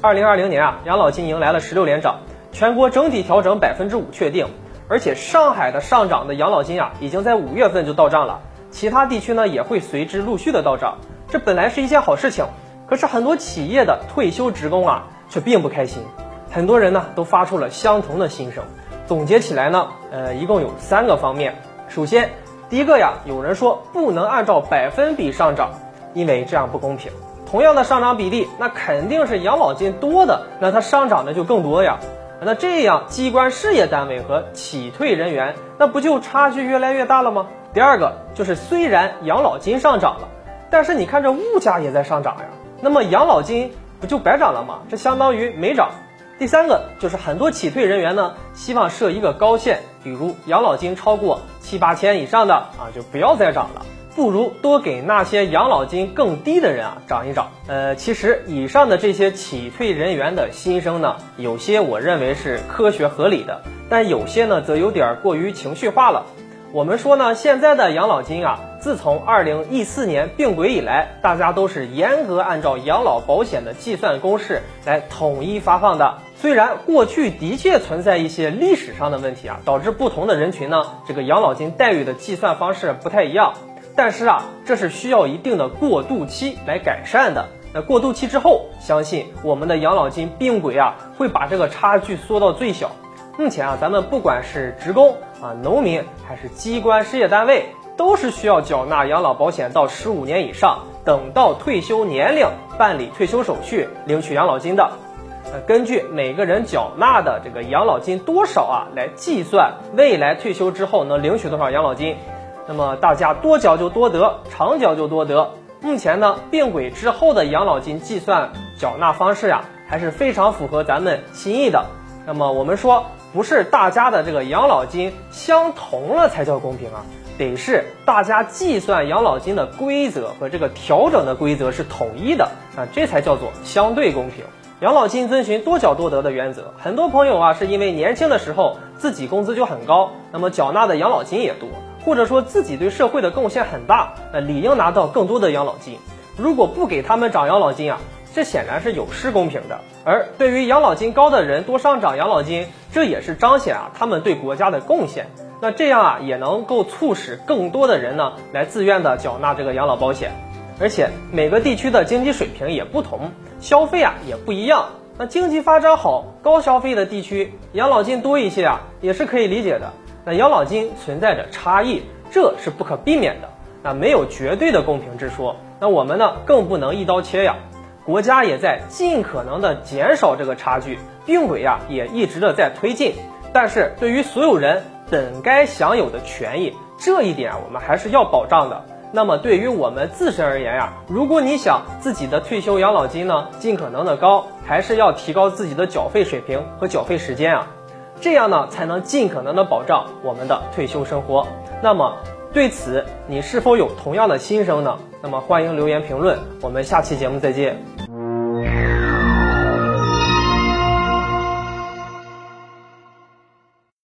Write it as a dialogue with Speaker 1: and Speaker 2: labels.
Speaker 1: 二零二零年啊，养老金迎来了十六连涨，全国整体调整百分之五确定，而且上海的上涨的养老金啊，已经在五月份就到账了，其他地区呢也会随之陆续的到账。这本来是一件好事情，可是很多企业的退休职工啊却并不开心，很多人呢都发出了相同的心声。总结起来呢，呃，一共有三个方面。首先，第一个呀，有人说不能按照百分比上涨，因为这样不公平。同样的上涨比例，那肯定是养老金多的，那它上涨的就更多呀。那这样，机关事业单位和企退人员，那不就差距越来越大了吗？第二个就是，虽然养老金上涨了，但是你看这物价也在上涨呀，那么养老金不就白涨了吗？这相当于没涨。第三个就是很多企退人员呢，希望设一个高线，比如养老金超过七八千以上的啊，就不要再涨了，不如多给那些养老金更低的人啊涨一涨。呃，其实以上的这些企退人员的心声呢，有些我认为是科学合理的，但有些呢则有点过于情绪化了。我们说呢，现在的养老金啊，自从二零一四年并轨以来，大家都是严格按照养老保险的计算公式来统一发放的。虽然过去的确存在一些历史上的问题啊，导致不同的人群呢，这个养老金待遇的计算方式不太一样，但是啊，这是需要一定的过渡期来改善的。那过渡期之后，相信我们的养老金并轨啊，会把这个差距缩到最小。目前啊，咱们不管是职工啊、农民还是机关事业单位，都是需要缴纳养老保险到十五年以上，等到退休年龄办理退休手续，领取养老金的。呃，根据每个人缴纳的这个养老金多少啊，来计算未来退休之后能领取多少养老金。那么大家多缴就多得，长缴就多得。目前呢，并轨之后的养老金计算缴纳方式呀，还是非常符合咱们心意的。那么我们说。不是大家的这个养老金相同了才叫公平啊，得是大家计算养老金的规则和这个调整的规则是统一的啊，这才叫做相对公平。养老金遵循多缴多得的原则，很多朋友啊是因为年轻的时候自己工资就很高，那么缴纳的养老金也多，或者说自己对社会的贡献很大，那理应拿到更多的养老金。如果不给他们涨养老金啊？这显然是有失公平的，而对于养老金高的人多上涨养老金，这也是彰显啊他们对国家的贡献。那这样啊也能够促使更多的人呢来自愿的缴纳这个养老保险。而且每个地区的经济水平也不同，消费啊也不一样。那经济发展好、高消费的地区，养老金多一些啊也是可以理解的。那养老金存在着差异，这是不可避免的。那没有绝对的公平之说。那我们呢更不能一刀切呀。国家也在尽可能的减少这个差距，并轨呀也一直的在推进。但是对于所有人本该享有的权益，这一点我们还是要保障的。那么对于我们自身而言呀，如果你想自己的退休养老金呢尽可能的高，还是要提高自己的缴费水平和缴费时间啊，这样呢才能尽可能的保障我们的退休生活。那么对此你是否有同样的心声呢？那么欢迎留言评论，我们下期节目再见。